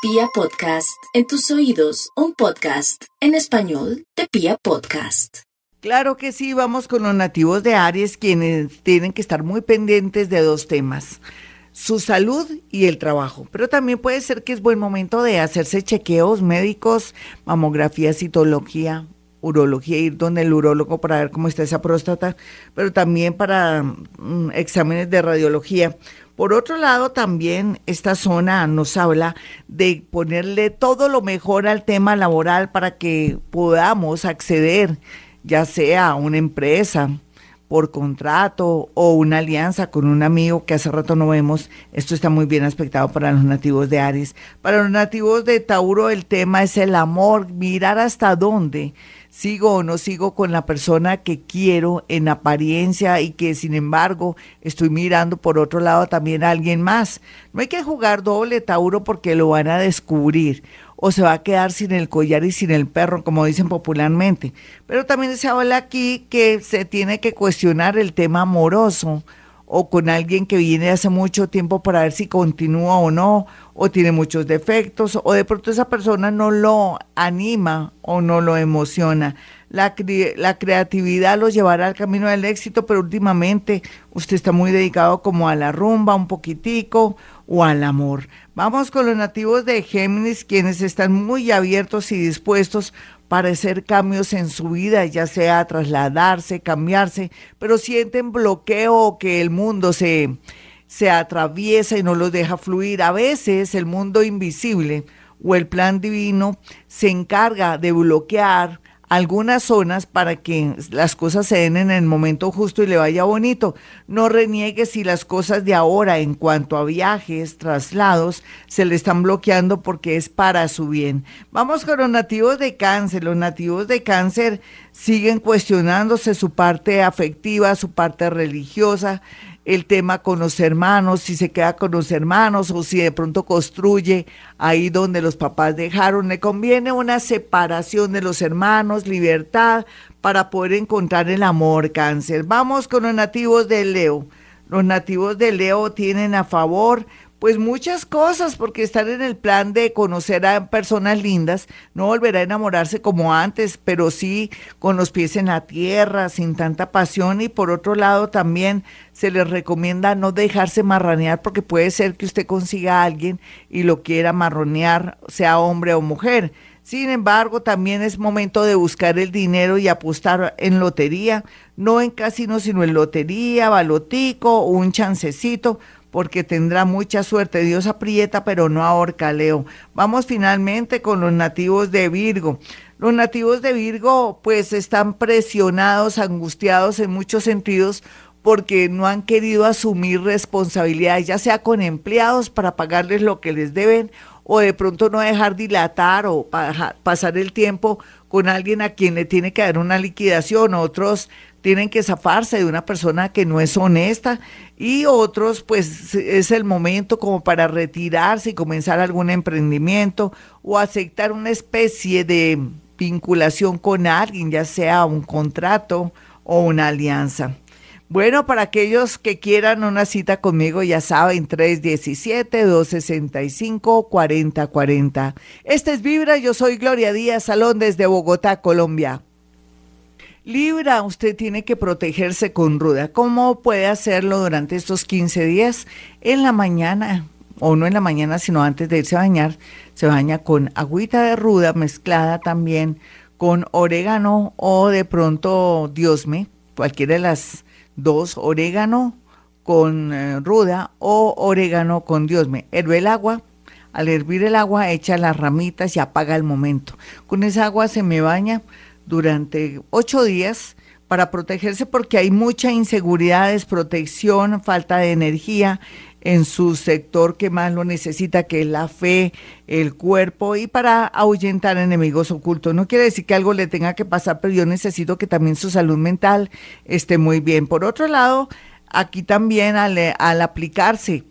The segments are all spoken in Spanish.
Pia Podcast, en tus oídos, un podcast en español de Pia Podcast. Claro que sí, vamos con los nativos de Aries, quienes tienen que estar muy pendientes de dos temas, su salud y el trabajo. Pero también puede ser que es buen momento de hacerse chequeos médicos, mamografía, citología, urología, ir donde el urólogo para ver cómo está esa próstata, pero también para mm, exámenes de radiología por otro lado, también esta zona nos habla de ponerle todo lo mejor al tema laboral para que podamos acceder, ya sea a una empresa por contrato o una alianza con un amigo que hace rato no vemos. Esto está muy bien aspectado para los nativos de Aries. Para los nativos de Tauro el tema es el amor, mirar hasta dónde sigo o no sigo con la persona que quiero en apariencia y que sin embargo estoy mirando por otro lado también a alguien más. No hay que jugar doble Tauro porque lo van a descubrir o se va a quedar sin el collar y sin el perro, como dicen popularmente. Pero también se habla aquí que se tiene que cuestionar el tema amoroso o con alguien que viene hace mucho tiempo para ver si continúa o no, o tiene muchos defectos, o de pronto esa persona no lo anima o no lo emociona. La, la creatividad lo llevará al camino del éxito, pero últimamente usted está muy dedicado como a la rumba un poquitico o al amor. Vamos con los nativos de Géminis, quienes están muy abiertos y dispuestos para hacer cambios en su vida, ya sea trasladarse, cambiarse, pero sienten bloqueo que el mundo se, se atraviesa y no los deja fluir. A veces el mundo invisible o el plan divino se encarga de bloquear algunas zonas para que las cosas se den en el momento justo y le vaya bonito. No reniegue si las cosas de ahora en cuanto a viajes, traslados, se le están bloqueando porque es para su bien. Vamos con los nativos de cáncer. Los nativos de cáncer siguen cuestionándose su parte afectiva, su parte religiosa, el tema con los hermanos, si se queda con los hermanos o si de pronto construye ahí donde los papás dejaron. Le conviene una separación de los hermanos, libertad, para poder encontrar el amor, cáncer. Vamos con los nativos de Leo. Los nativos de Leo tienen a favor pues muchas cosas, porque estar en el plan de conocer a personas lindas, no volverá a enamorarse como antes, pero sí con los pies en la tierra, sin tanta pasión. Y por otro lado, también se les recomienda no dejarse marranear, porque puede ser que usted consiga a alguien y lo quiera marronear, sea hombre o mujer. Sin embargo, también es momento de buscar el dinero y apostar en lotería, no en casino, sino en lotería, balotico, un chancecito, porque tendrá mucha suerte. Dios aprieta, pero no ahorca, Leo. Vamos finalmente con los nativos de Virgo. Los nativos de Virgo pues están presionados, angustiados en muchos sentidos porque no han querido asumir responsabilidades, ya sea con empleados para pagarles lo que les deben o de pronto no dejar dilatar o pasar el tiempo con alguien a quien le tiene que dar una liquidación. Otros tienen que zafarse de una persona que no es honesta y otros pues es el momento como para retirarse y comenzar algún emprendimiento o aceptar una especie de vinculación con alguien, ya sea un contrato o una alianza. Bueno, para aquellos que quieran una cita conmigo, ya saben, 317-265-4040. Este es Vibra, yo soy Gloria Díaz Salón desde Bogotá, Colombia. Libra, usted tiene que protegerse con ruda. ¿Cómo puede hacerlo durante estos 15 días? En la mañana, o no en la mañana, sino antes de irse a bañar, se baña con agüita de ruda mezclada también con orégano o de pronto diosme, cualquiera de las dos, orégano con eh, ruda o orégano con diosme. Herve el agua, al hervir el agua echa las ramitas y apaga el momento. Con esa agua se me baña durante ocho días para protegerse porque hay mucha inseguridad, desprotección, falta de energía en su sector que más lo necesita, que es la fe, el cuerpo, y para ahuyentar enemigos ocultos. No quiere decir que algo le tenga que pasar, pero yo necesito que también su salud mental esté muy bien. Por otro lado, aquí también al, aplicarse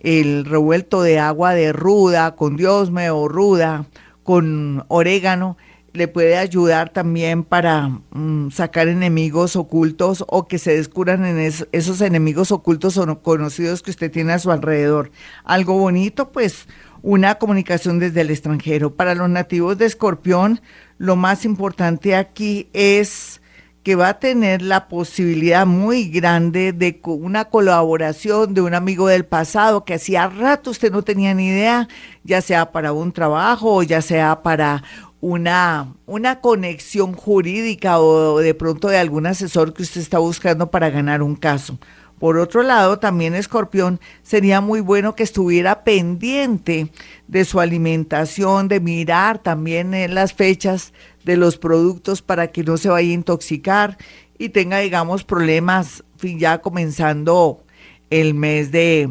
el revuelto de agua de ruda, con diosme o ruda, con orégano, le puede ayudar también para mm, sacar enemigos ocultos o que se descubran en esos enemigos ocultos o no conocidos que usted tiene a su alrededor. Algo bonito, pues una comunicación desde el extranjero. Para los nativos de Escorpión, lo más importante aquí es que va a tener la posibilidad muy grande de una colaboración de un amigo del pasado que hacía rato usted no tenía ni idea, ya sea para un trabajo o ya sea para una, una conexión jurídica o de pronto de algún asesor que usted está buscando para ganar un caso. Por otro lado, también Escorpión, sería muy bueno que estuviera pendiente de su alimentación, de mirar también en las fechas de los productos para que no se vaya a intoxicar y tenga, digamos, problemas ya comenzando el mes de,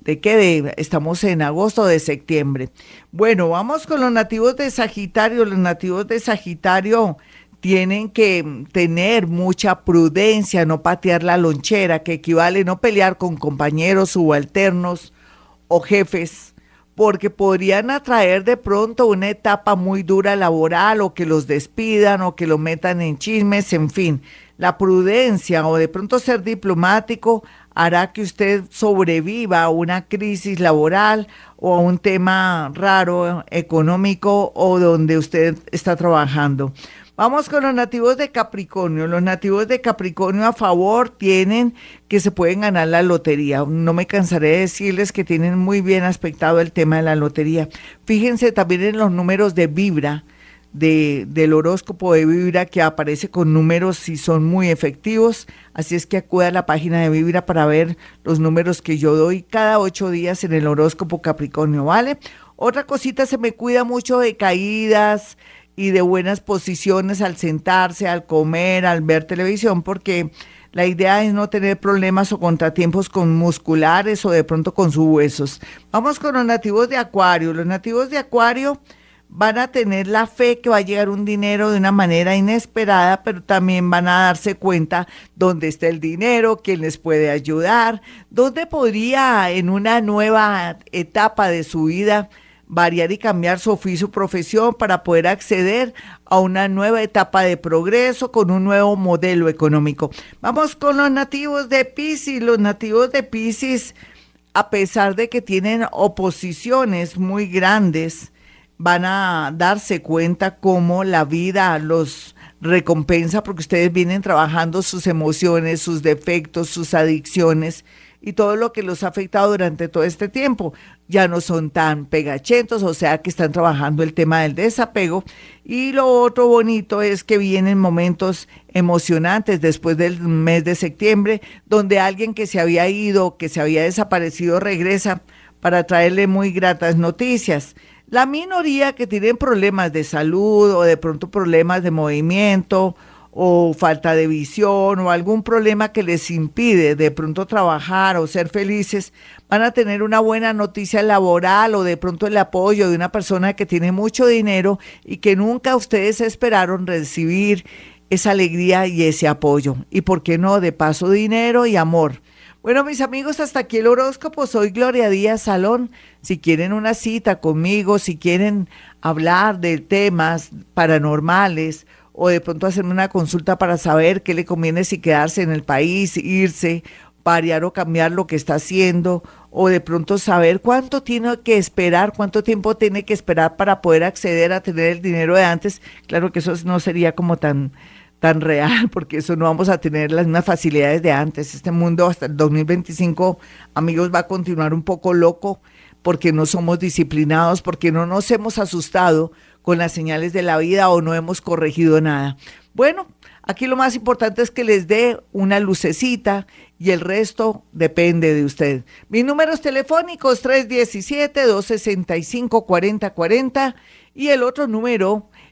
¿De qué? De, estamos en agosto de septiembre. Bueno, vamos con los nativos de Sagitario. Los nativos de Sagitario tienen que tener mucha prudencia, no patear la lonchera, que equivale no pelear con compañeros subalternos o jefes, porque podrían atraer de pronto una etapa muy dura laboral o que los despidan o que lo metan en chismes, en fin. La prudencia o de pronto ser diplomático hará que usted sobreviva a una crisis laboral o a un tema raro económico o donde usted está trabajando. Vamos con los nativos de Capricornio. Los nativos de Capricornio a favor tienen que se pueden ganar la lotería. No me cansaré de decirles que tienen muy bien aspectado el tema de la lotería. Fíjense también en los números de Vibra de, del horóscopo de Vibra que aparece con números y son muy efectivos. Así es que acuda a la página de Vibra para ver los números que yo doy cada ocho días en el horóscopo Capricornio, ¿vale? Otra cosita, se me cuida mucho de caídas y de buenas posiciones al sentarse, al comer, al ver televisión, porque la idea es no tener problemas o contratiempos con musculares o de pronto con sus huesos. Vamos con los nativos de Acuario. Los nativos de Acuario van a tener la fe que va a llegar un dinero de una manera inesperada, pero también van a darse cuenta dónde está el dinero, quién les puede ayudar, dónde podría en una nueva etapa de su vida variar y cambiar su oficio o profesión para poder acceder a una nueva etapa de progreso con un nuevo modelo económico. Vamos con los nativos de Pisces. Los nativos de Pisces, a pesar de que tienen oposiciones muy grandes, van a darse cuenta cómo la vida los recompensa porque ustedes vienen trabajando sus emociones, sus defectos, sus adicciones y todo lo que los ha afectado durante todo este tiempo. Ya no son tan pegachentos, o sea que están trabajando el tema del desapego. Y lo otro bonito es que vienen momentos emocionantes después del mes de septiembre, donde alguien que se había ido, que se había desaparecido, regresa para traerle muy gratas noticias. La minoría que tienen problemas de salud o de pronto problemas de movimiento o falta de visión o algún problema que les impide de pronto trabajar o ser felices, van a tener una buena noticia laboral o de pronto el apoyo de una persona que tiene mucho dinero y que nunca ustedes esperaron recibir esa alegría y ese apoyo. Y por qué no, de paso dinero y amor. Bueno, mis amigos, hasta aquí el horóscopo. Soy Gloria Díaz Salón. Si quieren una cita conmigo, si quieren hablar de temas paranormales o de pronto hacerme una consulta para saber qué le conviene si quedarse en el país, irse, variar o cambiar lo que está haciendo, o de pronto saber cuánto tiene que esperar, cuánto tiempo tiene que esperar para poder acceder a tener el dinero de antes. Claro que eso no sería como tan tan real, porque eso no vamos a tener las mismas facilidades de antes. Este mundo hasta el 2025, amigos, va a continuar un poco loco porque no somos disciplinados, porque no nos hemos asustado con las señales de la vida o no hemos corregido nada. Bueno, aquí lo más importante es que les dé una lucecita y el resto depende de usted. Mis números telefónicos 317-265-4040 y el otro número